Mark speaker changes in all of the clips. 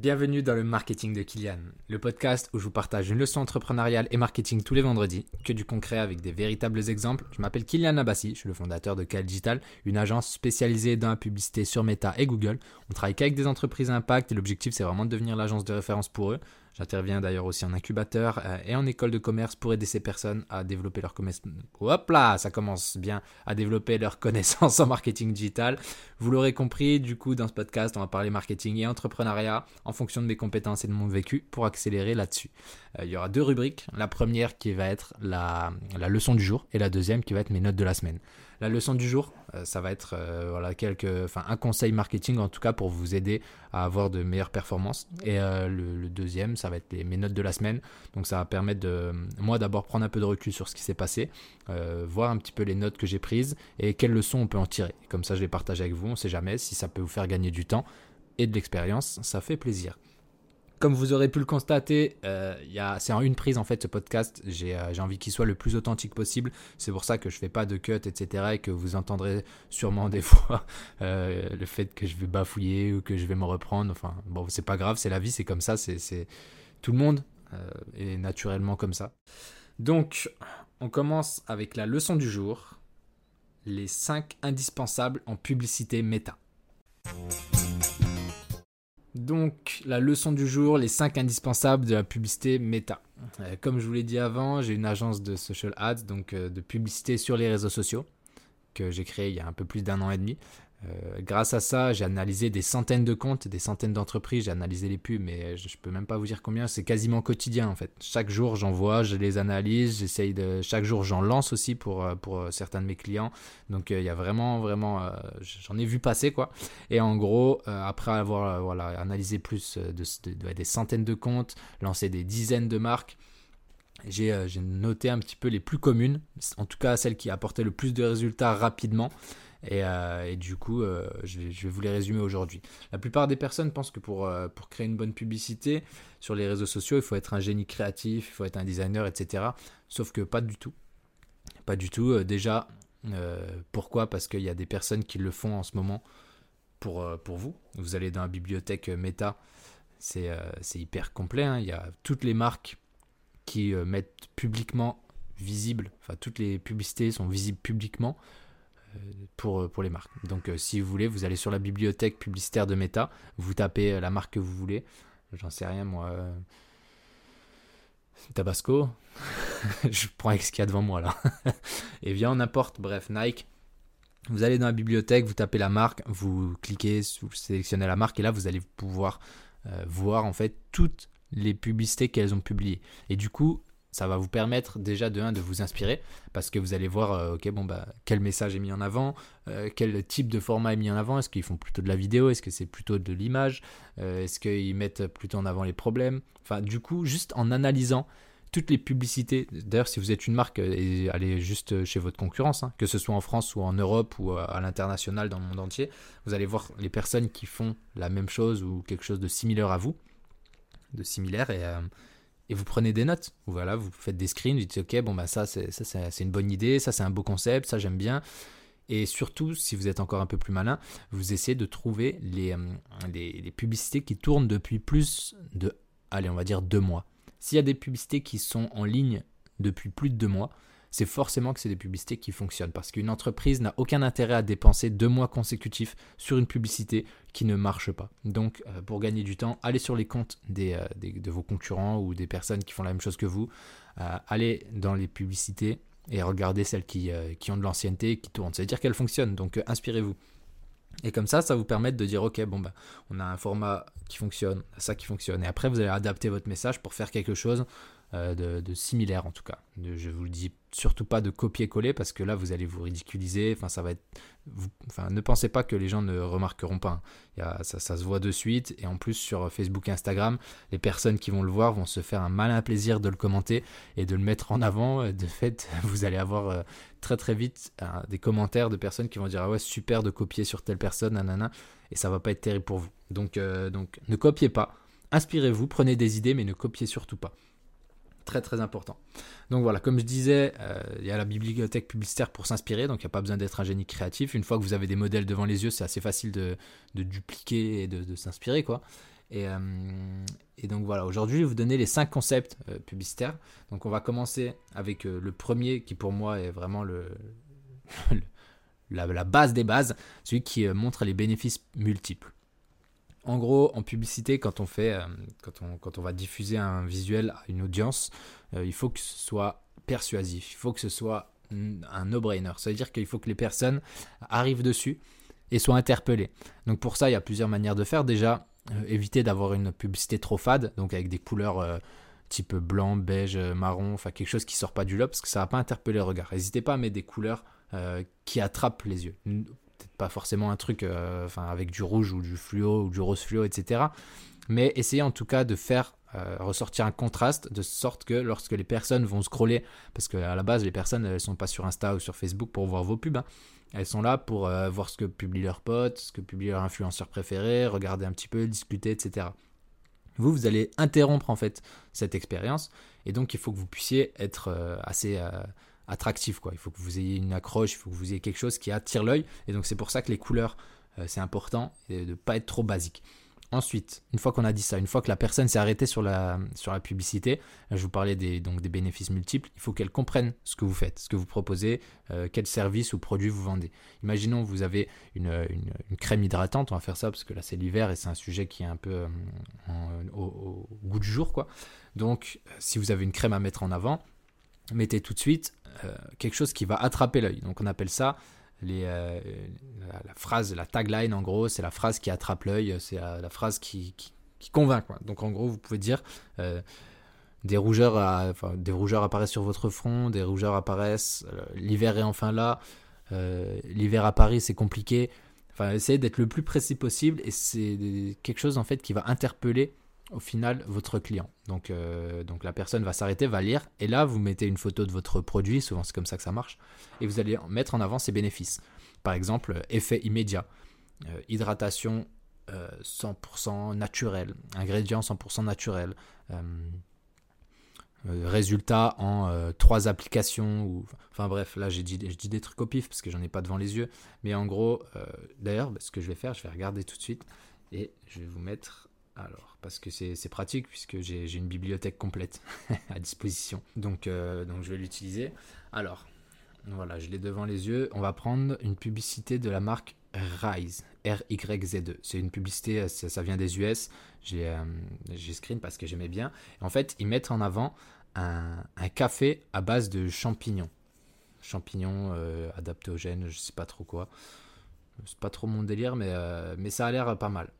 Speaker 1: Bienvenue dans le Marketing de Kylian, le podcast où je vous partage une leçon entrepreneuriale et marketing tous les vendredis, que du concret avec des véritables exemples. Je m'appelle Kylian Abassi, je suis le fondateur de Cal Digital, une agence spécialisée dans la publicité sur Meta et Google. On travaille qu'avec des entreprises impact et l'objectif c'est vraiment de devenir l'agence de référence pour eux. J'interviens d'ailleurs aussi en incubateur euh, et en école de commerce pour aider ces personnes à développer leur connaissance. Hop là, ça commence bien à développer leur connaissance en marketing digital. Vous l'aurez compris, du coup, dans ce podcast, on va parler marketing et entrepreneuriat en fonction de mes compétences et de mon vécu pour accélérer là-dessus. Euh, il y aura deux rubriques. La première qui va être la, la leçon du jour et la deuxième qui va être mes notes de la semaine. La leçon du jour, euh, ça va être euh, voilà, quelques, enfin, un conseil marketing en tout cas pour vous aider à avoir de meilleures performances. Et euh, le, deuxième, ça va être mes notes de la semaine. Donc ça va permettre de moi d'abord prendre un peu de recul sur ce qui s'est passé, voir un petit peu les notes que j'ai prises et quelles leçons on peut en tirer. Comme ça, je les partage avec vous. On ne sait jamais si ça peut vous faire gagner du temps et de l'expérience. Ça fait plaisir. Comme vous aurez pu le constater, euh, c'est en une prise en fait ce podcast. Euh, j'ai envie qu'il soit le plus authentique possible. C'est pour ça que je fais pas de cut, etc. Et que vous entendrez sûrement des fois euh, le fait que je vais bafouiller ou que je vais me reprendre. Enfin, bon, c'est pas grave, c'est la vie, c'est comme ça. C'est tout le monde est naturellement comme ça. Donc, on commence avec la leçon du jour les 5 indispensables en publicité méta. Donc, la leçon du jour, les 5 indispensables de la publicité méta. Euh, comme je vous l'ai dit avant, j'ai une agence de social ads, donc euh, de publicité sur les réseaux sociaux, que j'ai créée il y a un peu plus d'un an et demi. Euh, grâce à ça, j'ai analysé des centaines de comptes, des centaines d'entreprises, j'ai analysé les pubs, mais je, ne peux même pas vous dire combien, c'est quasiment quotidien en fait. Chaque jour, j'en vois, je les analyse, j'essaye de. Chaque jour, j'en lance aussi pour, euh, euh, certains de mes clients. Donc il y a vraiment, vraiment. j'en ai vu passer quoi. Et en gros, après avoir voilà, analysé plus de, des centaines de comptes, lancé des dizaines de marques, j'ai noté un petit peu les plus communes, en tout cas celles qui apportaient le plus de résultats rapidement. Euh, et, du coup, euh, je, vais, vous les résumer aujourd'hui. La plupart des personnes pensent que pour, euh, pour créer une bonne publicité sur les réseaux sociaux, il faut être un génie créatif, il faut être un designer, etc. Sauf que pas du tout. Pas du tout. déjà, pourquoi? Parce qu'il y a des personnes qui le font en ce moment pour, pour vous. Vous allez dans la bibliothèque Meta, c'est hyper complet. Hein. Il y a toutes les marques qui mettent publiquement visible, enfin toutes les publicités sont visibles publiquement pour, pour les marques. Donc euh, si vous voulez, vous allez sur la bibliothèque publicitaire de Meta, vous tapez euh, la marque que vous voulez. J'en sais rien moi. Euh, Tabasco. je prends avec ce qu'il y a devant moi là. Et bien on apporte, bref, Nike. Vous allez dans la bibliothèque, vous tapez la marque, vous cliquez, vous sélectionnez la marque et là vous allez pouvoir voir en fait toutes les publicités qu'elles ont publiées. Et du coup, ça va vous permettre déjà de un de vous inspirer parce que vous allez voir euh, ok bon bah quel message est mis en avant euh, quel type de format est mis en avant est-ce qu'ils font plutôt de la vidéo est-ce que c'est plutôt de l'image euh, est-ce qu'ils mettent plutôt en avant les problèmes? Enfin du coup juste en analysant toutes les publicités d'ailleurs si vous êtes une marque allez juste chez votre concurrence hein, que ce soit en France ou en Europe ou à l'international dans le monde entier vous allez voir les personnes qui font la même chose ou quelque chose de similaire à vous de similaire et et vous prenez des notes. Voilà, vous faites des screens, vous dites ok, bon bah ça c'est ça c'est une bonne idée, ça c'est un beau concept, ça j'aime bien. Et surtout, si vous êtes encore un peu plus malin, vous essayez de trouver les, euh, publicités qui tournent depuis plus de, allez, on va dire deux mois. S'il y a des publicités qui sont en ligne depuis plus de deux mois, c'est forcément que c'est des publicités qui fonctionnent. Parce qu'une entreprise n'a aucun intérêt à dépenser deux mois consécutifs sur une publicité qui ne marche pas. Donc, euh, pour gagner du temps, allez sur les comptes euh, de vos concurrents ou des personnes qui font la même chose que vous. Euh, allez dans les publicités et regardez celles qui, ont de l'ancienneté et qui tournent. Ça veut dire qu'elles fonctionnent. Donc, inspirez-vous. Et comme ça, ça vous permet de dire, ok, bon, bah, on a un format qui fonctionne, ça qui fonctionne. Et après, vous allez adapter votre message pour faire quelque chose de, similaire en tout cas. je vous le dis surtout pas de copier-coller parce que là vous allez vous ridiculiser. Enfin, ça ne pensez pas que les gens ne remarqueront pas. Hein. ça, se voit de suite et en plus sur Facebook et Instagram, les personnes qui vont le voir vont se faire un malin plaisir de le commenter et de le mettre en avant. De fait, vous allez avoir euh, très très vite des commentaires de personnes qui vont dire ah ouais super de copier sur telle personne, nanana, et ça va pas être terrible pour vous. Donc euh, donc ne copiez pas. Inspirez-vous, prenez des idées, mais ne copiez surtout pas très très important. Donc voilà, comme je disais, euh, il y a la bibliothèque publicitaire pour s'inspirer, donc il n'y a pas besoin d'être un génie créatif. Une fois que vous avez des modèles devant les yeux, c'est assez facile de, dupliquer et de, s'inspirer, quoi. Et, et donc voilà, aujourd'hui, je vais vous donner les cinq concepts publicitaires. Donc on va commencer avec le premier qui pour moi est vraiment le, la, base des bases, celui qui montre les bénéfices multiples. En gros, en publicité, quand on fait, euh, quand, on, va diffuser un visuel à une audience, euh, il faut que ce soit persuasif, il faut que ce soit un no-brainer. Ça veut dire qu'il faut que les personnes arrivent dessus et soient interpellées. Donc pour ça, il y a plusieurs manières de faire. Déjà, euh, éviter d'avoir une publicité trop fade, donc avec des couleurs type blanc, beige, marron, enfin quelque chose qui sort pas du lot, parce que ça va pas interpeller le regard. N'hésitez pas à mettre des couleurs qui attrapent les yeux pas forcément un truc euh, avec du rouge ou du fluo ou du rose fluo, etc. Mais essayez en tout cas de faire euh, ressortir un contraste de sorte que lorsque les personnes vont scroller, parce qu'à la base les personnes elles sont pas sur Insta ou sur Facebook pour voir vos pubs, hein. elles sont là pour euh, voir ce que publient leurs potes, ce que publie leur influenceur préféré, regarder un petit peu, discuter, etc. Vous, vous allez interrompre en fait cette expérience et donc il faut que vous puissiez être assez attractif. Quoi. Il faut que vous ayez une accroche, il faut que vous ayez quelque chose qui attire l'œil. Et donc c'est pour ça que les couleurs, euh, c'est important de ne pas être trop basique. Ensuite, une fois qu'on a dit ça, une fois que la personne s'est arrêtée sur la, sur la publicité, je vous parlais des, donc des bénéfices multiples, il faut qu'elle comprenne ce que vous faites, ce que vous proposez, euh, quel service ou produit vous vendez. Imaginons vous avez une, une, crème hydratante, on va faire ça parce que là c'est l'hiver et c'est un sujet qui est un peu euh, au, au, goût du jour. quoi. Donc si vous avez une crème à mettre en avant, mettez tout de suite quelque chose qui va attraper l'œil. Donc on appelle ça euh, la, phrase, la tagline en gros, c'est la phrase qui attrape l'œil, c'est la, phrase qui, qui, convainc. Donc en gros, vous pouvez dire euh, des, rougeurs des rougeurs apparaissent sur votre front, des rougeurs apparaissent, l'hiver est enfin là, l'hiver à Paris c'est compliqué. Enfin, essayez d'être le plus précis possible et c'est quelque chose en fait qui va interpeller au final votre client. Donc, euh, donc la personne va s'arrêter, va lire, et là vous mettez une photo de votre produit, souvent c'est comme ça que ça marche, et vous allez mettre en avant ses bénéfices. Par exemple, effet immédiat, euh, hydratation 100% naturelle, ingrédients 100% naturels, euh, résultat en trois applications, ou, enfin bref, là j'ai dit, dis des trucs au pif parce que j'en ai pas devant les yeux, mais en gros, d'ailleurs, ce que je vais faire, je vais regarder tout de suite, et je vais vous mettre alors, parce que c'est pratique puisque j'ai une bibliothèque complète à disposition. Donc, euh, donc je vais l'utiliser. Alors, voilà, je l'ai devant les yeux. On va prendre une publicité de la marque Rise, R-Y-Z-E. C'est une publicité, ça, vient des US. Euh, j'ai screen parce que j'aimais bien. En fait, ils mettent en avant un, café à base de champignons. Champignons euh, adaptogènes, je sais pas trop quoi. C'est pas trop mon délire, mais, mais ça a l'air pas mal.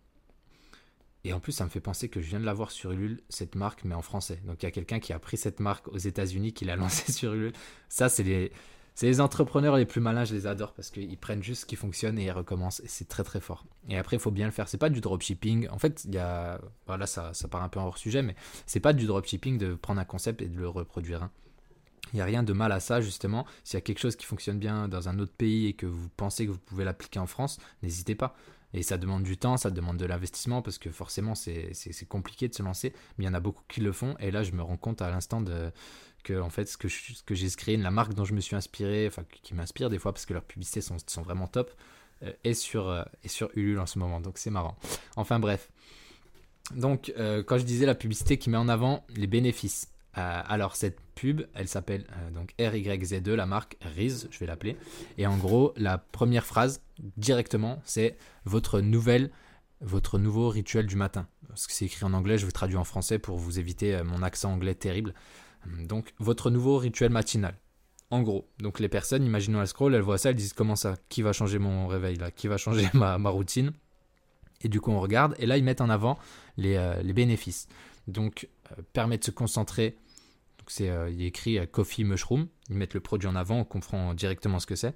Speaker 1: Et en plus, ça me fait penser que je viens de l'avoir sur Ulule, cette marque, mais en français. Donc il y a quelqu'un qui a pris cette marque aux États-Unis, qui l'a lancée sur Ulule. Ça, c'est les, entrepreneurs les plus malins, je les adore parce qu'ils prennent juste ce qui fonctionne et ils recommencent. Et c'est très très fort. Et après, il faut bien le faire. C'est pas du dropshipping. En fait, il y a. Voilà, ça, ça part un peu hors sujet, mais c'est pas du dropshipping de prendre un concept et de le reproduire. Hein. Il n'y a rien de mal à ça, justement. S'il y a quelque chose qui fonctionne bien dans un autre pays et que vous pensez que vous pouvez l'appliquer en France, n'hésitez pas. Et ça demande du temps, ça demande de l'investissement parce que forcément c'est compliqué de se lancer. Mais il y en a beaucoup qui le font. Et là, je me rends compte à l'instant que en fait ce que j'ai créé, la marque dont je me suis inspiré, enfin qui m'inspire des fois parce que leurs publicités sont, sont vraiment top, euh, est sur euh, est sur Ulule en ce moment. Donc c'est marrant. Enfin bref. Donc euh, quand je disais la publicité qui met en avant les bénéfices. Alors cette pub, elle s'appelle donc RYZ2, la marque Riz, je vais l'appeler. Et en gros, la première phrase directement, c'est votre nouvelle, votre nouveau rituel du matin. Parce que c'est écrit en anglais, je vais traduire en français pour vous éviter euh, mon accent anglais terrible. Donc, votre nouveau rituel matinal. En gros, donc les personnes, imaginons elles scroll, elles voient ça, elles disent comment ça, qui va changer mon réveil là, qui va changer ma, routine? Et du coup, on regarde, et là, ils mettent en avant les, euh, bénéfices. Donc, euh, permet de se concentrer. C'est, il est écrit Coffee Mushroom. Ils mettent le produit en avant, on comprend directement ce que c'est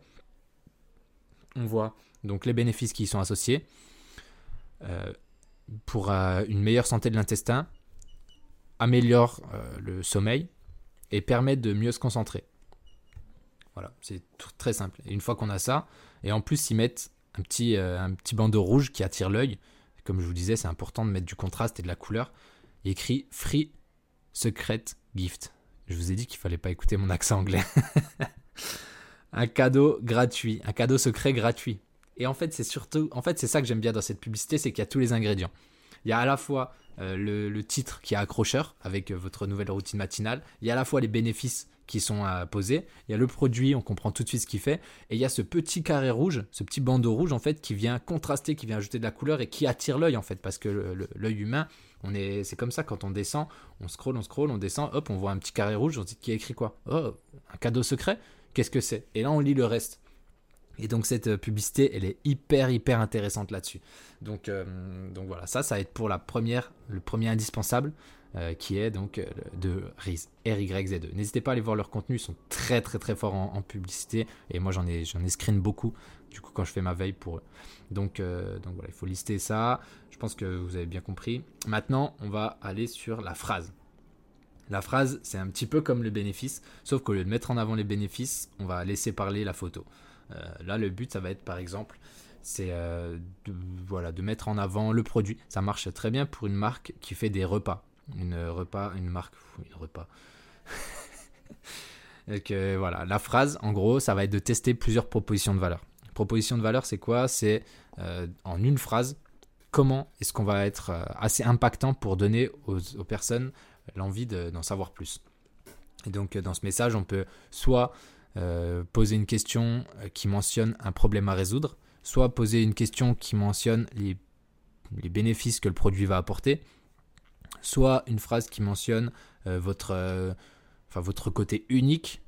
Speaker 1: on voit donc les bénéfices qui y sont associés euh, pour euh, une meilleure santé de l'intestin, améliore euh, le sommeil et permet de mieux se concentrer. Voilà, c'est très simple. Une fois qu'on a ça, et en plus ils mettent un petit, un petit bandeau rouge qui attire l'œil. Comme je vous disais, c'est important de mettre du contraste et de la couleur. Il écrit Free Secret Gift. Je vous ai dit qu'il fallait pas écouter mon accent anglais. un cadeau gratuit, un cadeau secret gratuit. Et en fait, c'est surtout, en fait, c'est ça que j'aime bien dans cette publicité, c'est qu'il y a tous les ingrédients. Il y a à la fois euh, le, titre qui est accrocheur avec euh, votre nouvelle routine matinale. Il y a à la fois les bénéfices qui sont à poser. Il y a le produit, on comprend tout de suite ce qu'il fait. Et il y a ce petit carré rouge, ce petit bandeau rouge en fait qui vient contraster, qui vient ajouter de la couleur et qui attire l'œil en fait. Parce que l'œil humain, on est, c'est comme ça quand on descend, on scroll, on scroll, on descend, hop, on voit un petit carré rouge, on se dit qui a écrit quoi? Oh, un cadeau secret? Qu'est-ce que c'est? Et là on lit le reste. Et donc cette euh, publicité, elle est hyper hyper intéressante là-dessus. Donc, euh, donc voilà, ça, ça va être pour la première, le premier indispensable, euh, qui est donc de RYZ, RYZ2. N'hésitez pas à aller voir leur contenu, ils sont très très très forts en, publicité, et moi j'en ai, j'en ai screen beaucoup, du coup quand je fais ma veille pour eux. Donc, donc voilà, il faut lister ça, je pense que vous avez bien compris. Maintenant, on va aller sur la phrase. La phrase, c'est un petit peu comme le bénéfice, sauf qu'au lieu de mettre en avant les bénéfices, on va laisser parler la photo. Euh, là, le but, ça va être par exemple, c'est euh, voilà, de mettre en avant le produit. Ça marche très bien pour une marque qui fait des repas. Une repas, une marque, une repas. Donc, voilà, la phrase, en gros, ça va être de tester plusieurs propositions de valeur. Proposition de valeur, c'est quoi? C'est euh, en une phrase, comment est-ce qu'on va être assez impactant pour donner aux, personnes l'envie d'en savoir plus? Et donc, dans ce message, on peut soit euh, poser une question euh, qui mentionne un problème à résoudre, soit poser une question qui mentionne les, bénéfices que le produit va apporter, soit une phrase qui mentionne euh, votre, enfin, votre côté unique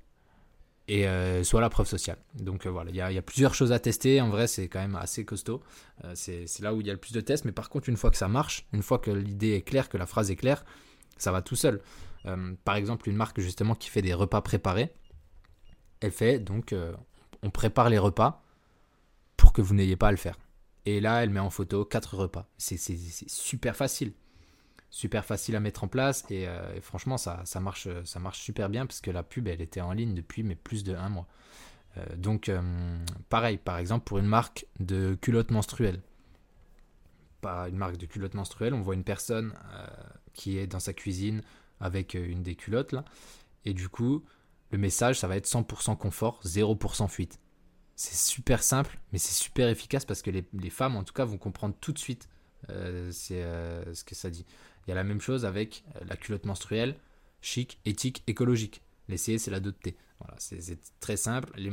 Speaker 1: et soit la preuve sociale. Donc voilà, il y, a plusieurs choses à tester. En vrai, c'est quand même assez costaud. c'est là où il y a le plus de tests. Mais par contre, une fois que ça marche, une fois que l'idée est claire, que la phrase est claire, ça va tout seul. par exemple, une marque justement qui fait des repas préparés elle fait donc euh, on prépare les repas pour que vous n'ayez pas à le faire. Et là, elle met en photo quatre repas. C'est super facile. Super facile à mettre en place et, euh, franchement, ça, marche, ça marche super bien parce que la pub, elle était en ligne depuis plus de un mois. Euh, donc, pareil, par exemple, pour une marque de culottes menstruelles. Pas une marque de culottes menstruelles, on voit une personne qui est dans sa cuisine avec une des culottes là. Et du coup, le message, ça va être 100% confort, 0% fuite. C'est super simple, mais c'est super efficace parce que les, femmes, en tout cas, vont comprendre tout de suite euh, c'est, euh, ce que ça dit. Il y a la même chose avec euh, la culotte menstruelle, chic, éthique, écologique. L'essayer, c'est la 2 T. Voilà, c'est, très simple. Les,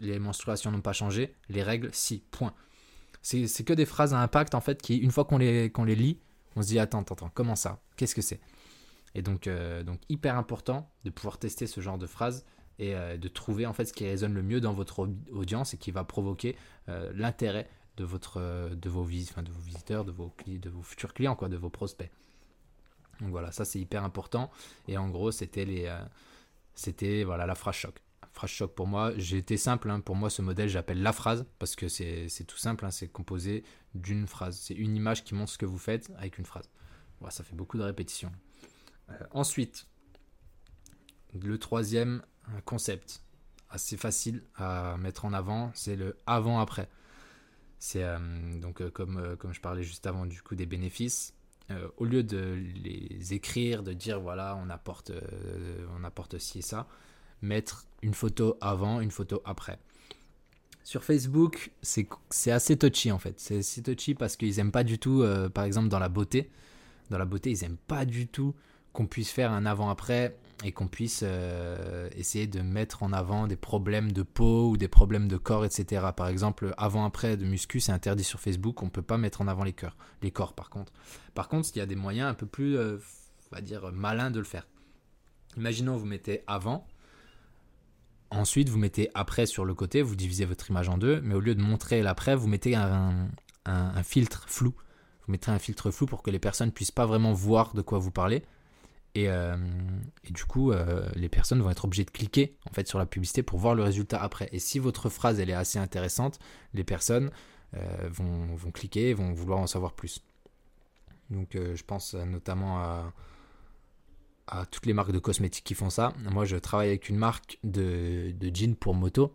Speaker 1: les menstruations n'ont pas changé. Les règles, si. Point. C'est, que des phrases à impact, en fait, qui, une fois qu'on les, les lit, on se dit Attends, attends, attends, comment ça? Qu'est-ce que c'est? Et donc, euh, donc hyper important de pouvoir tester ce genre de phrases et euh, de trouver en fait ce qui résonne le mieux dans votre audience et qui va provoquer euh, l'intérêt de votre de vos vis de vos visiteurs, de vos de vos futurs clients quoi, de vos prospects. Donc voilà, ça c'est hyper important. Et en gros, c'était les c'était voilà la phrase choc. Phrase choc pour moi, j'ai été simple. Hein. pour moi, ce modèle, j'appelle la phrase parce que c'est tout simple. Hein. c'est composé d'une phrase. C'est une image qui montre ce que vous faites avec une phrase. Voilà, ça fait beaucoup de répétitions. Euh, ensuite, le troisième concept, assez facile à mettre en avant, c'est le avant-après. C'est euh, donc euh, comme, comme je parlais juste avant du coup des bénéfices, au lieu de les écrire, de dire voilà on apporte, on apporte ci et ça, mettre une photo avant, une photo après. Sur Facebook, c'est assez touchy en fait. C'est assez touchy parce qu'ils aiment pas du tout, par exemple dans la beauté, dans la beauté, ils aiment pas du tout qu'on puisse faire un avant-après et qu'on puisse euh, essayer de mettre en avant des problèmes de peau ou des problèmes de corps, etc. Par exemple, avant-après de muscu, c'est interdit sur Facebook, on ne peut pas mettre en avant les, cœurs, les corps par contre. Par contre, il y a des moyens un peu plus, euh, on va dire, malins de le faire. Imaginons, vous mettez avant, ensuite vous mettez après sur le côté, vous divisez votre image en deux, mais au lieu de montrer l'après, vous mettez un, filtre flou. Vous mettez un filtre flou pour que les personnes ne puissent pas vraiment voir de quoi vous parlez euh, et, du coup, euh, les personnes vont être obligées de cliquer en fait sur la publicité pour voir le résultat après. Et si votre phrase elle est assez intéressante, les personnes euh, vont, vont, cliquer, vont vouloir en savoir plus. Donc, je pense notamment à, toutes les marques de cosmétiques qui font ça. Moi, je travaille avec une marque de, de jeans pour moto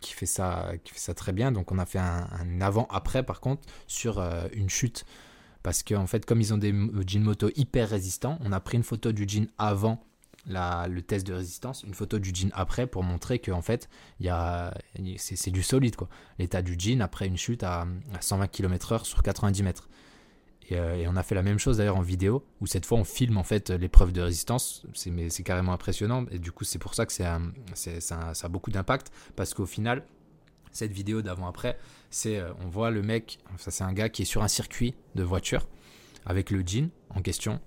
Speaker 1: qui fait ça, qui fait ça très bien. Donc, on a fait un avant-après par contre sur une chute parce qu'en fait, comme ils ont des jeans moto hyper résistants, on a pris une photo du jean avant le test de résistance, une photo du jean après pour montrer que en fait, c'est, du solide quoi. L'état du jean après une chute à, 120 km/h sur 90 mètres. Euh, et, on a fait la même chose d'ailleurs en vidéo, où cette fois on filme en fait l'épreuve de résistance. C'est carrément impressionnant. Et du coup, c'est pour ça que ça a beaucoup d'impact. Parce qu'au final, cette vidéo d'avant-après, euh, on voit le mec, ça c'est un gars qui est sur un circuit de voiture avec le jean en question.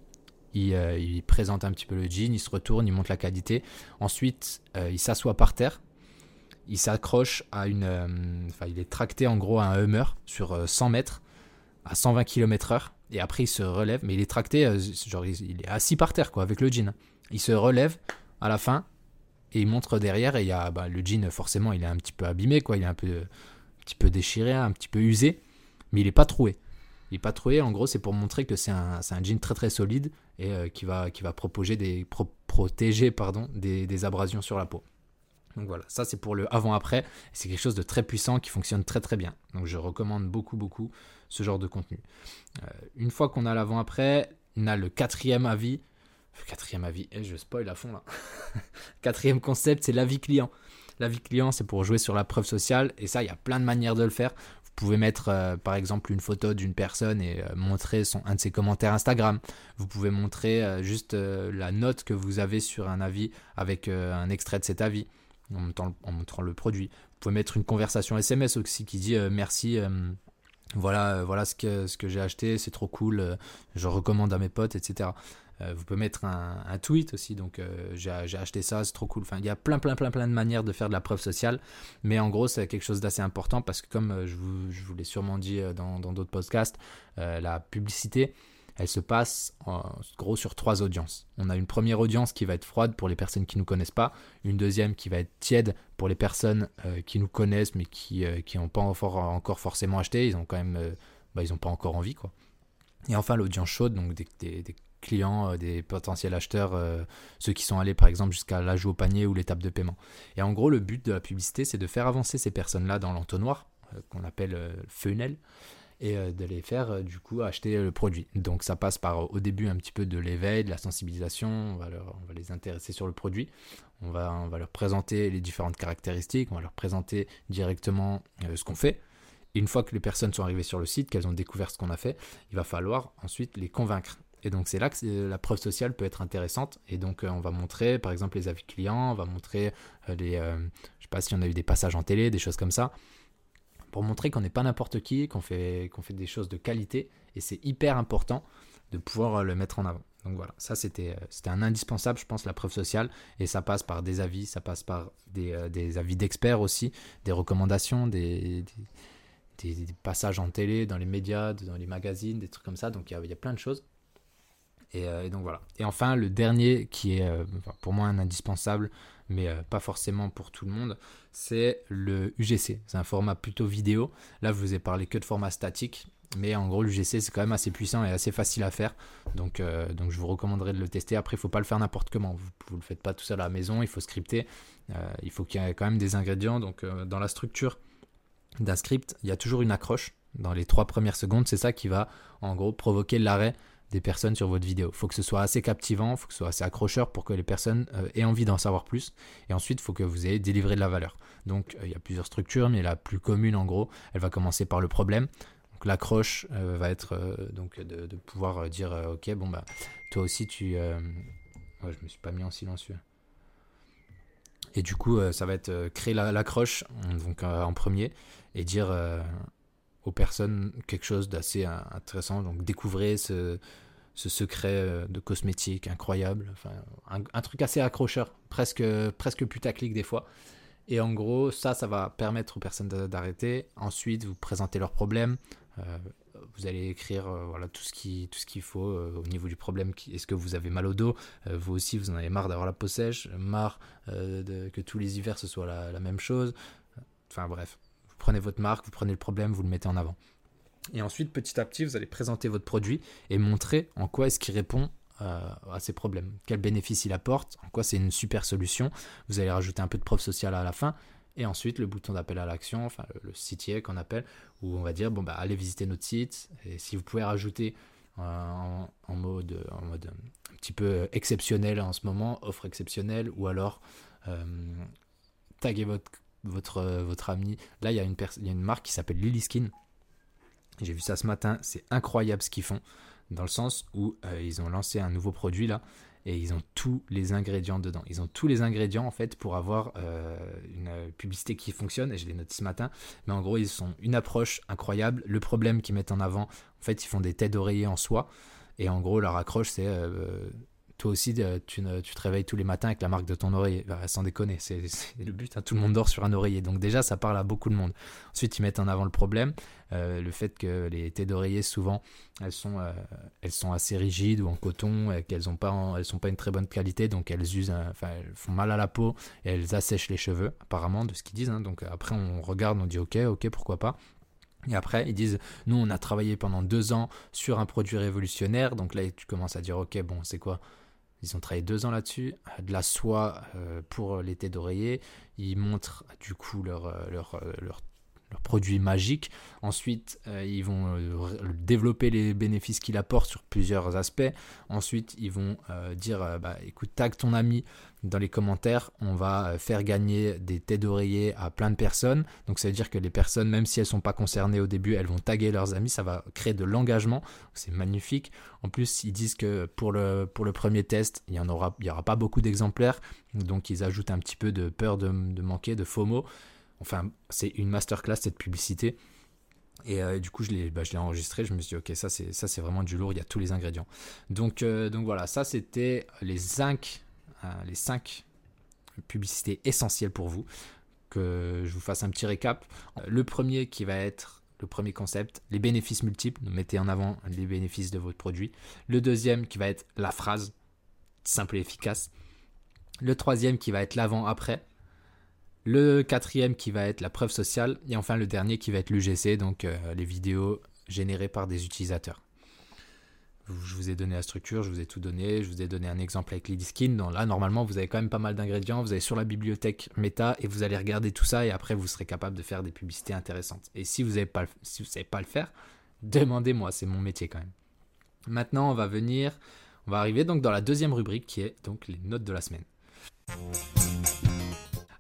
Speaker 1: Il, euh, présente un petit peu le jean, il se retourne, il monte la qualité. Ensuite, il s'assoit par terre. Il s'accroche à une. Enfin, il est tracté en gros à un Hummer sur 100 mètres à 120 km/h. Et après, il se relève, mais il est tracté, euh, genre il est assis par terre, quoi, avec le jean. Il se relève à la fin et il montre derrière. Et il y a bah, le jean, forcément, il est un petit peu abîmé, quoi. Il est un peu, petit peu déchiré, un petit peu usé, mais il n'est pas troué. Il n'est pas troué, en gros, c'est pour montrer que c'est un, jean très très solide et euh, qui, va, qui va proposer des, protéger pardon, des, abrasions sur la peau. Donc voilà, ça c'est pour le avant-après. C'est quelque chose de très puissant qui fonctionne très très bien. Donc je recommande beaucoup beaucoup ce genre de contenu. Euh, une fois qu'on a l'avant-après, on a le quatrième avis. Quatrième avis, et eh, je spoil à fond là. quatrième concept, c'est l'avis client. L'avis client, c'est pour jouer sur la preuve sociale. Et ça, il y a plein de manières de le faire. Vous pouvez mettre euh, par exemple une photo d'une personne et euh, montrer un de ses commentaires Instagram. Vous pouvez montrer juste la note que vous avez sur un avis avec un extrait de cet avis en montrant, le produit. Vous pouvez mettre une conversation SMS aussi qui dit euh, merci. Euh, voilà, euh, voilà ce que, ce que j'ai acheté, c'est trop cool, je recommande à mes potes, etc. vous pouvez mettre un, tweet aussi, donc j'ai acheté ça, c'est trop cool. Enfin, il y a plein, plein, plein, plein de manières de faire de la preuve sociale, mais en gros, c'est quelque chose d'assez important parce que, comme je vous, je vous l'ai sûrement dit dans d'autres podcasts, la publicité, elle se passe en gros sur trois audiences. On a une première audience qui va être froide pour les personnes qui ne nous connaissent pas, une deuxième qui va être tiède pour les personnes euh, qui nous connaissent mais qui n'ont euh, pas encore, forcément acheté, ils ont quand euh, bah, n'ont pas encore envie quoi. Et enfin l'audience chaude, donc des, clients, des potentiels acheteurs, ceux qui sont allés par exemple jusqu'à l'ajout au panier ou l'étape de paiement. Et en gros le but de la publicité c'est de faire avancer ces personnes-là dans l'entonnoir qu'on appelle funnel et euh, de les faire euh, du coup acheter le produit. Donc ça passe par au début un petit peu de l'éveil, de la sensibilisation, on va, les intéresser sur le produit, on va, leur présenter les différentes caractéristiques, on va leur présenter directement euh, ce qu'on fait. Et une fois que les personnes sont arrivées sur le site, qu'elles ont découvert ce qu'on a fait, il va falloir ensuite les convaincre. Et donc c'est là que la preuve sociale peut être intéressante. Et donc on va montrer par exemple les avis clients, on va montrer les, je sais pas si on a eu des passages en télé, des choses comme ça pour montrer qu'on n'est pas n'importe qui, qu'on fait, fait des choses de qualité, et c'est hyper important de pouvoir euh, le mettre en avant. Donc voilà, ça c'était, euh, c'était un indispensable, je pense, la preuve sociale, et ça passe par des avis, ça passe par des, euh, avis d'experts aussi, des recommandations, des, passages en télé, dans les médias, dans les magazines, des trucs comme ça, donc il y y a plein de choses. Et, et, donc voilà. Et enfin, le dernier qui est pour moi un indispensable, mais euh, pas forcément pour tout le monde, c'est le UGC. C'est un format plutôt vidéo. Là, je vous ai parlé que de format statique, mais en gros, l'UGC, c'est quand même assez puissant et assez facile à faire. Donc, euh, donc je vous recommanderais de le tester. Après, il ne faut pas le faire n'importe comment. Vous ne le faites pas tout seul à la maison, il faut scripter. Euh, il faut qu'il y ait quand même des ingrédients. Donc, dans la structure d'un script, il y a toujours une accroche. Dans les trois premières secondes, c'est ça qui va en gros provoquer l'arrêt des personnes sur votre vidéo. Faut que ce soit assez captivant, faut que ce soit assez accrocheur pour que les personnes euh, aient envie d'en savoir plus. Et ensuite, il faut que vous ayez délivré de la valeur. Donc, euh, il y a plusieurs structures, mais la plus commune, en gros, elle va commencer par le problème. Donc, l'accroche euh, va être donc de, pouvoir dire, ok, bon bah, toi aussi, tu, ouais, je me suis pas mis en silencieux. Et du coup, ça va être créer l'accroche donc en premier et dire aux personnes quelque chose d'assez intéressant. Donc découvrez ce, ce secret euh, de cosmétique incroyable, enfin, un, truc assez accrocheur, presque, presque putaclic des fois. Et en gros, ça, ça va permettre aux personnes d'arrêter. Ensuite, vous présentez leurs problèmes. Euh, vous allez écrire euh, voilà, tout ce qu'il faut au niveau du problème. Est-ce que vous avez mal au dos? Vous aussi, vous en avez marre d'avoir la peau sèche, marre que tous les hivers ce soit la, même chose. Enfin bref, prenez votre marque, vous prenez le problème, vous le mettez en avant. Et ensuite, petit à petit, vous allez présenter votre produit et montrer en quoi est-ce qu'il répond euh, à ces problèmes, quel bénéfice il apporte, en quoi c'est une super solution. Vous allez rajouter un peu de preuve sociale à la fin. Et ensuite, le bouton d'appel à l'action, enfin le, site qu'on appelle, où on va dire, bon, bah, allez visiter notre site. Et si vous pouvez rajouter euh, en, mode, en mode un petit peu exceptionnel en ce moment, offre exceptionnelle, ou alors euh, taguer votre, votre, votre ami. Là, il y, a une y a une marque qui s'appelle Lily Skin J'ai vu ça ce matin, c'est incroyable ce qu'ils font, dans le sens où ils ont lancé un nouveau produit là, et ils ont tous les ingrédients dedans. Ils ont tous les ingrédients en fait pour avoir une publicité qui fonctionne, et je l'ai noté ce matin, mais en gros ils sont une approche incroyable. Le problème qu'ils mettent en avant, en fait ils font des têtes d'oreiller en soie, et en gros leur accroche c'est toi aussi, euh, tu, te réveilles tous les matins avec la marque de ton oreiller. Bah, sans déconner, c'est le but. Hein. Tout le monde dort sur un oreiller. Donc déjà, ça parle à beaucoup de monde. Ensuite, ils mettent en avant le problème, euh, le fait que les têtes d'oreiller, souvent, elles sont, euh, elles sont assez rigides ou en coton, qu'elles ne pas, sont pas une très bonne qualité, donc elles usent, enfin, elles font mal à la peau et elles assèchent les cheveux, apparemment, de ce qu'ils disent. Hein. Donc après, on regarde, on dit ok, ok, pourquoi pas. Et après, ils disent, nous, on a travaillé pendant deux ans sur un produit révolutionnaire. Donc là, tu commences à dire, ok, bon, c'est quoi? Ils ont travaillé deux ans là-dessus, de la soie euh, pour l'été d'oreiller. Ils montrent du coup leur, euh, leur, euh, leur leurs produits magiques. Ensuite, euh, ils vont euh, développer les bénéfices qu'il apporte sur plusieurs aspects. Ensuite, ils vont euh, dire bah, écoute, tag ton ami dans les commentaires. On va faire gagner des têtes d'oreiller à plein de personnes. Donc, ça veut dire que les personnes, même si elles ne sont pas concernées au début, elles vont taguer leurs amis. Ça va créer de l'engagement. C'est magnifique. En plus, ils disent que pour le, premier test, il n'y aura, aura pas beaucoup d'exemplaires. Donc, ils ajoutent un petit peu de peur de, de manquer, de FOMO. Enfin, c'est une masterclass cette publicité. Et euh, du coup, je l'ai bah, enregistré. Je me suis dit, ok, ça c'est, ça c'est vraiment du lourd. Il y a tous les ingrédients. Donc, euh, donc voilà, ça c'était les 5 euh, les cinq publicités essentielles pour vous. Que je vous fasse un petit récap. Le premier qui va être le premier concept, les bénéfices multiples. Mettez en avant les bénéfices de votre produit. Le deuxième qui va être la phrase simple et efficace. Le troisième qui va être l'avant-après le quatrième qui va être la preuve sociale. Et enfin le dernier qui va être l'UGC, donc euh, les vidéos générées par des utilisateurs. Je vous ai donné la structure, je vous ai tout donné, je vous ai donné un exemple avec Lidiskin. Donc là, normalement, vous avez quand même pas mal d'ingrédients. Vous allez sur la bibliothèque Meta et vous allez regarder tout ça et après, vous serez capable de faire des publicités intéressantes. Et si vous ne pas, si savez pas le faire, demandez-moi, c'est mon métier quand même. Maintenant, on va venir, on va arriver donc dans la deuxième rubrique qui est donc les notes de la semaine.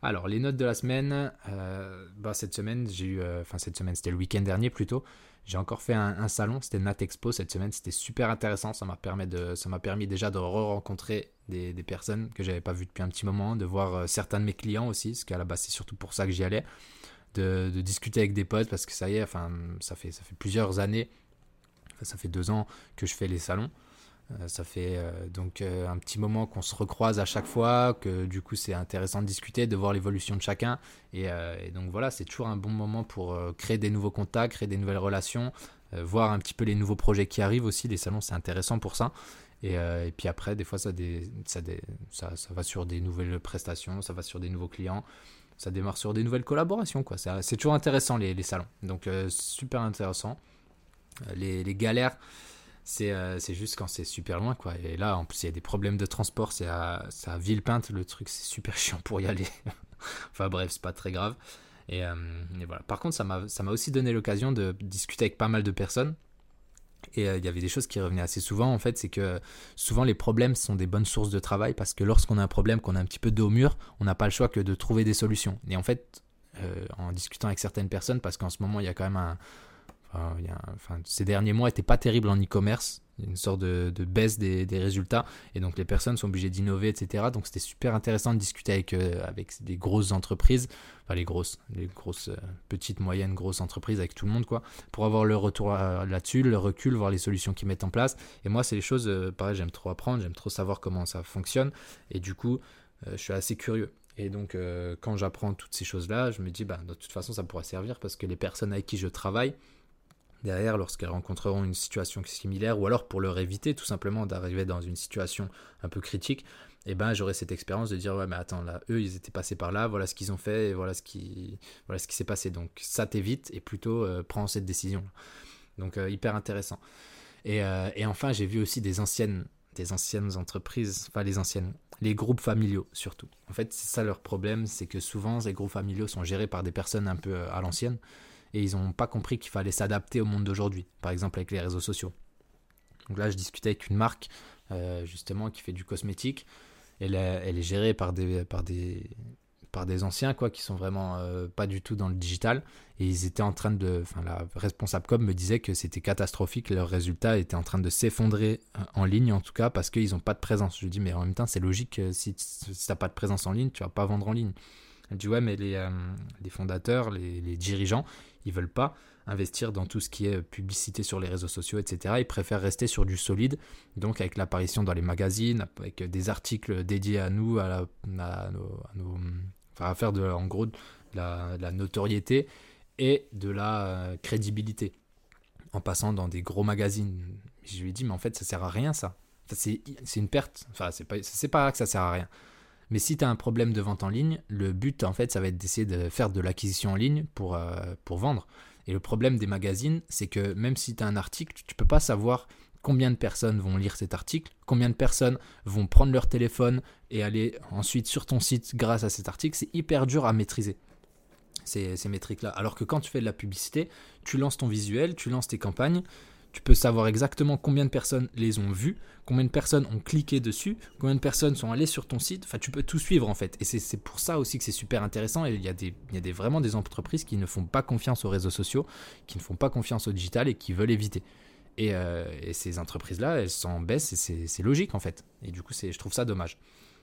Speaker 1: Alors, les notes de la semaine, euh, bah, cette semaine, j'ai eu, euh, enfin cette semaine, c'était le week-end dernier plutôt, j'ai encore fait un, salon, c'était Nat Expo cette semaine, c'était super intéressant, ça m'a permis, déjà de re-rencontrer des, personnes que j'avais pas vues depuis un petit moment, de voir euh, certains de mes clients aussi, parce qu'à la base c'est surtout pour ça que j'y allais, de, discuter avec des potes, parce que ça y est, enfin ça fait, ça fait plusieurs années, ça fait deux ans que je fais les salons. Euh, ça fait euh, donc euh, un petit moment qu'on se recroise à chaque fois, que du coup c'est intéressant de discuter, de voir l'évolution de chacun. Et, donc voilà, c'est toujours un bon moment pour créer des nouveaux contacts, créer des nouvelles relations, voir un petit peu les nouveaux projets qui arrivent aussi. Les salons, c'est intéressant pour ça. Et, puis après, des fois, ça, ça, ça, va sur des nouvelles prestations, ça va sur des nouveaux clients, ça démarre sur des nouvelles collaborations. C'est toujours intéressant les, salons. Donc super intéressant. Les galères. Euh, c'est juste quand c'est super loin, quoi. Et là, en plus, il y a des problèmes de transport. C'est à, à Villepinte, le truc, c'est super chiant pour y aller. enfin bref, c'est pas très grave. Euh, et, voilà. Par contre, ça m'a aussi donné l'occasion de discuter avec pas mal de personnes. Et euh, il y avait des choses qui revenaient assez souvent, en fait, c'est que souvent les problèmes sont des bonnes sources de travail parce que lorsqu'on a un problème, qu'on a un petit peu de au mur, on n'a pas le choix que de trouver des solutions. Et en fait, en discutant avec certaines personnes, parce qu'en ce moment, il y a quand même un, Ces derniers mois n'étaient pas terribles en e-commerce, une sorte de, baisse des, résultats, et donc les personnes sont obligées d'innover, etc. Donc c'était super intéressant de discuter avec, euh, avec des grosses entreprises, enfin les grosses, les grosses, euh, petites, moyennes, grosses entreprises, avec tout le monde, quoi, pour avoir le retour euh, là-dessus, le recul, voir les solutions qu'ils mettent en place. Et moi, c'est les choses, pareil, j'aime trop apprendre, j'aime trop savoir comment ça fonctionne, et du coup, je suis assez curieux. Et donc, quand j'apprends toutes ces choses-là, je me dis, bah, de toute façon, ça pourra servir parce que les personnes avec qui je travaille, derrière lorsqu'elles rencontreront une situation similaire ou alors pour leur éviter tout simplement d'arriver dans une situation un peu critique, et eh ben j'aurai cette expérience de dire ouais mais attends là eux ils étaient passés par là, voilà ce qu'ils ont fait et voilà ce qui voilà ce qui s'est passé donc ça t'évite et plutôt euh, prends cette décision. Donc euh, hyper intéressant. Et, euh, et enfin j'ai vu aussi des anciennes des anciennes entreprises, enfin les anciennes, les groupes familiaux surtout. En fait, c'est ça leur problème, c'est que souvent ces groupes familiaux sont gérés par des personnes un peu à l'ancienne et ils n'ont pas compris qu'il fallait s'adapter au monde d'aujourd'hui, par exemple avec les réseaux sociaux. Donc là, je discutais avec une marque euh, justement qui fait du cosmétique. Elle, est gérée par des, par des, par des anciens, quoi, qui sont vraiment euh, pas du tout dans le digital. Et ils étaient en train de. Enfin, la responsable com me disait que c'était catastrophique. Leurs résultats étaient en train de s'effondrer euh, en ligne, en tout cas, parce qu'ils n'ont pas de présence. Je lui dis, mais en même temps, c'est logique, si, si tu n'as pas de présence en ligne, tu vas pas vendre en ligne. Elle dit, ouais, mais les, les fondateurs, les, les, dirigeants, ils veulent pas investir dans tout ce qui est publicité sur les réseaux sociaux, etc. Ils préfèrent rester sur du solide, donc avec l'apparition dans les magazines, avec des articles dédiés à nous, à, nos, à faire de, en gros de la, notoriété et de la euh, crédibilité, en passant dans des gros magazines. Je lui ai dit, mais en fait, ça sert à rien, ça. c'est une perte. Enfin, c'est pas, pas que ça sert à rien. Mais si tu as un problème de vente en ligne, le but, en fait, ça va être d'essayer de faire de l'acquisition en ligne pour, euh, vendre. Et le problème des magazines, c'est que même si tu as un article, tu peux pas savoir combien de personnes vont lire cet article, combien de personnes vont prendre leur téléphone et aller ensuite sur ton site grâce à cet article. C'est hyper dur à maîtriser. Ces, ces métriques-là. Alors que quand tu fais de la publicité, tu lances ton visuel, tu lances tes campagnes, tu peux savoir exactement combien de personnes les ont vues, combien de personnes ont cliqué dessus, combien de personnes sont allées sur ton site. Enfin, tu peux tout suivre en fait. Et c'est pour ça aussi que c'est super intéressant. Et il y a, des, vraiment des entreprises qui ne font pas confiance aux réseaux sociaux, qui ne font pas confiance au digital et qui veulent éviter. Et, euh, ces entreprises-là, elles s'en baissent et c'est logique en fait. Et du coup, je trouve ça dommage.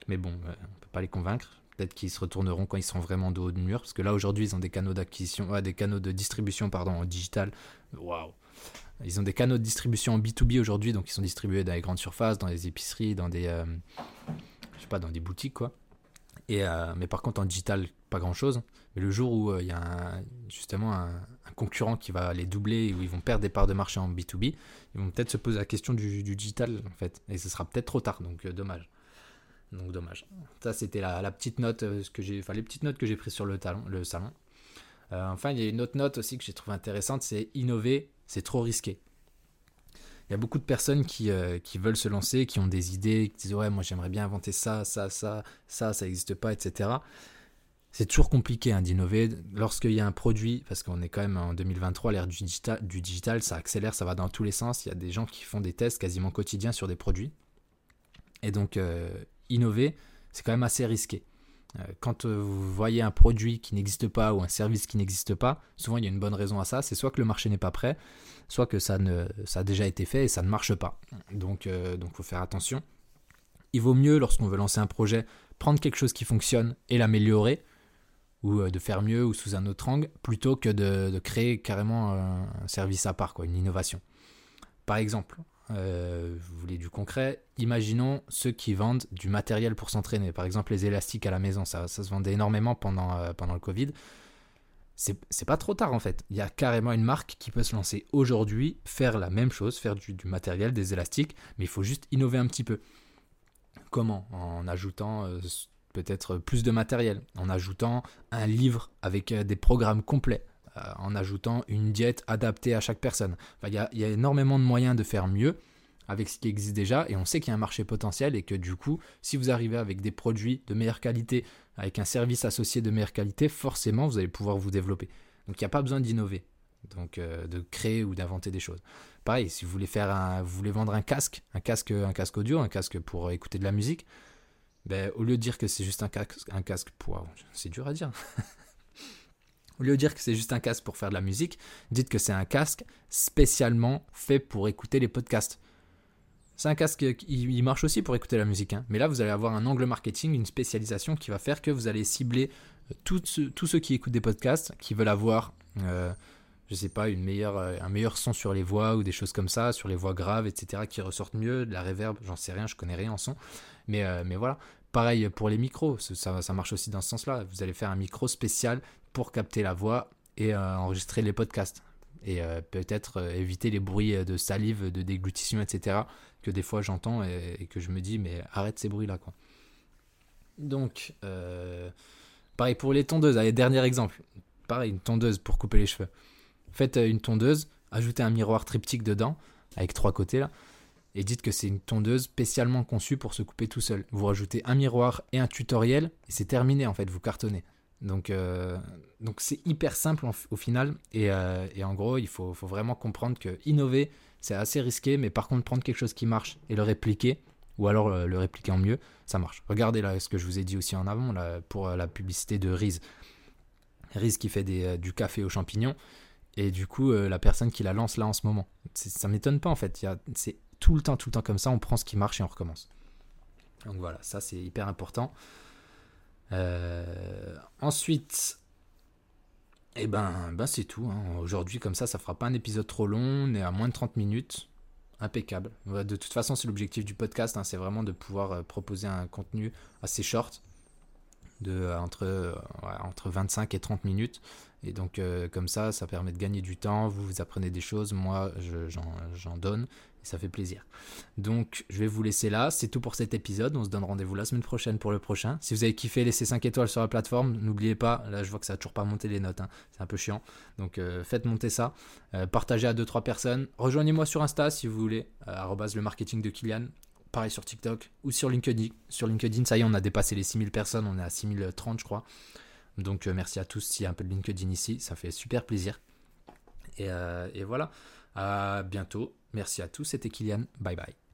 Speaker 1: Mais bon, euh, on ne peut pas les convaincre. Peut-être qu'ils se retourneront quand ils seront vraiment de haut de mur. Parce que là, aujourd'hui, ils ont des canaux d'acquisition, ouais, des canaux de distribution pardon, digital. Waouh! Ils ont des canaux de distribution en B2B aujourd'hui, donc ils sont distribués dans les grandes surfaces, dans les épiceries, dans des, euh, je sais pas, dans des boutiques, quoi. Et, euh, mais par contre, en digital, pas grand-chose. Mais le jour où euh, il y a justement un, concurrent qui va les doubler, où ils vont perdre des parts de marché en B2B, ils vont peut-être se poser la question du, digital, en fait. Et ce sera peut-être trop tard, donc dommage. Donc dommage. Ça, c'était la, petite note que j'ai, enfin les petites notes que j'ai prises sur le, le salon. enfin, il y a une autre note aussi que j'ai trouvé intéressante, c'est innover c'est trop risqué. Il y a beaucoup de personnes qui, euh, qui, veulent se lancer, qui ont des idées, qui disent ouais moi j'aimerais bien inventer ça, ça, ça, ça, ça n'existe pas, etc. C'est toujours compliqué hein, d'innover lorsqu'il y a un produit, parce qu'on est quand même en 2023, l'ère du digital, du digital, ça accélère, ça va dans tous les sens. Il y a des gens qui font des tests quasiment quotidiens sur des produits. Et donc euh, innover, c'est quand même assez risqué. Euh, quand euh, vous voyez un produit qui n'existe pas ou un service qui n'existe pas, souvent il y a une bonne raison à ça, c'est soit que le marché n'est pas prêt, soit que ça, a déjà été fait et ça ne marche pas. Donc il euh, donc faut faire attention. Il vaut mieux, lorsqu'on veut lancer un projet, prendre quelque chose qui fonctionne et l'améliorer, ou de faire mieux ou sous un autre angle, plutôt que de, créer carrément un service à part, quoi, une innovation. Par exemple, euh, vous voulez du concret, imaginons ceux qui vendent du matériel pour s'entraîner. Par exemple, les élastiques à la maison, ça, se vendait énormément pendant, euh, le Covid. C'est pas trop tard en fait. Il y a carrément une marque qui peut se lancer aujourd'hui, faire la même chose, faire du, matériel, des élastiques, mais il faut juste innover un petit peu. Comment? En ajoutant euh, peut-être plus de matériel, en ajoutant un livre avec des programmes complets, en ajoutant une diète adaptée à chaque personne. Il y, a, énormément de moyens de faire mieux avec ce qui existe déjà et on sait qu'il y a un marché potentiel et que du coup, si vous arrivez avec des produits de meilleure qualité, avec un service associé de meilleure qualité, forcément, vous allez pouvoir vous développer. Donc il n'y a pas besoin d'innover, donc euh, de créer ou d'inventer des choses. Pareil, si vous voulez faire un, vous voulez vendre un casque, un casque, un casque audio, un casque pour écouter de la musique, ben, au lieu de dire que c'est juste un casque, un casque pour, c'est dur à dire. Au lieu de dire que c'est juste un casque pour faire de la musique, dites que c'est un casque spécialement fait pour écouter les podcasts. C'est un casque qui marche aussi pour écouter la musique, hein. mais là vous allez avoir un angle marketing, une spécialisation qui va faire que vous allez cibler euh, tous ceux, qui écoutent des podcasts, qui veulent avoir, euh, je sais pas, euh, un meilleur son sur les voix ou des choses comme ça, sur les voix graves, etc., qui ressortent mieux, de la reverb, j'en sais rien, je connais rien en son, mais, mais voilà. Pareil pour les micros, ça, marche aussi dans ce sens-là. Vous allez faire un micro spécial pour capter la voix et euh, enregistrer les podcasts. Et euh, peut-être euh, éviter les bruits de salive, de déglutition, etc. que des fois j'entends et, que je me dis, mais arrête ces bruits-là. quoi. Donc, pareil pour les tondeuses. Allez, dernier exemple. Pareil, une tondeuse pour couper les cheveux. Faites une tondeuse, ajoutez un miroir triptyque dedans, avec trois côtés là, et dites que c'est une tondeuse spécialement conçue pour se couper tout seul. Vous rajoutez un miroir et un tutoriel, et c'est terminé en fait, vous cartonnez. Donc, euh, donc c'est hyper simple au final. Euh, et, en gros, il faut, vraiment comprendre que innover, c'est assez risqué, mais par contre, prendre quelque chose qui marche et le répliquer, ou alors le répliquer en mieux, ça marche. Regardez là ce que je vous ai dit aussi en avant là, pour la publicité de Riz. Riz qui fait des, du café aux champignons. Et du coup, la personne qui la lance là en ce moment. Ça m'étonne pas en fait. C'est tout le temps, tout le temps comme ça. On prend ce qui marche et on recommence. Donc voilà, ça c'est hyper important. ensuite, et eh ben, ben c'est tout. Hein. Aujourd'hui, comme ça, ça fera pas un épisode trop long. On est à moins de 30 minutes. Impeccable. De toute façon, c'est l'objectif du podcast. Hein. c'est vraiment de pouvoir euh, proposer un contenu assez short, de, euh, entre, euh, entre 25 et 30 minutes. Et donc, comme ça, ça permet de gagner du temps. Vous, vous apprenez des choses. Moi, j'en donne ça fait plaisir. Donc, je vais vous laisser là. C'est tout pour cet épisode. On se donne rendez-vous la semaine prochaine pour le prochain. Si vous avez kiffé, laissez 5 étoiles sur la plateforme. N'oubliez pas, là, je vois que ça n'a toujours pas monté les notes. Hein. C'est un peu chiant. Donc, euh, faites monter ça. Euh, partagez à 2-3 personnes. Rejoignez-moi sur Insta si vous voulez. Euh, le marketing de Kylian. Pareil sur TikTok ou sur LinkedIn. Sur LinkedIn, ça y est, on a dépassé les 6000 personnes. On est à 6030, je crois. Donc, merci à tous. S'il y a un peu de LinkedIn ici, ça fait super plaisir. Et, et voilà. À bientôt Merci à tous, c'était Kylian. Bye bye.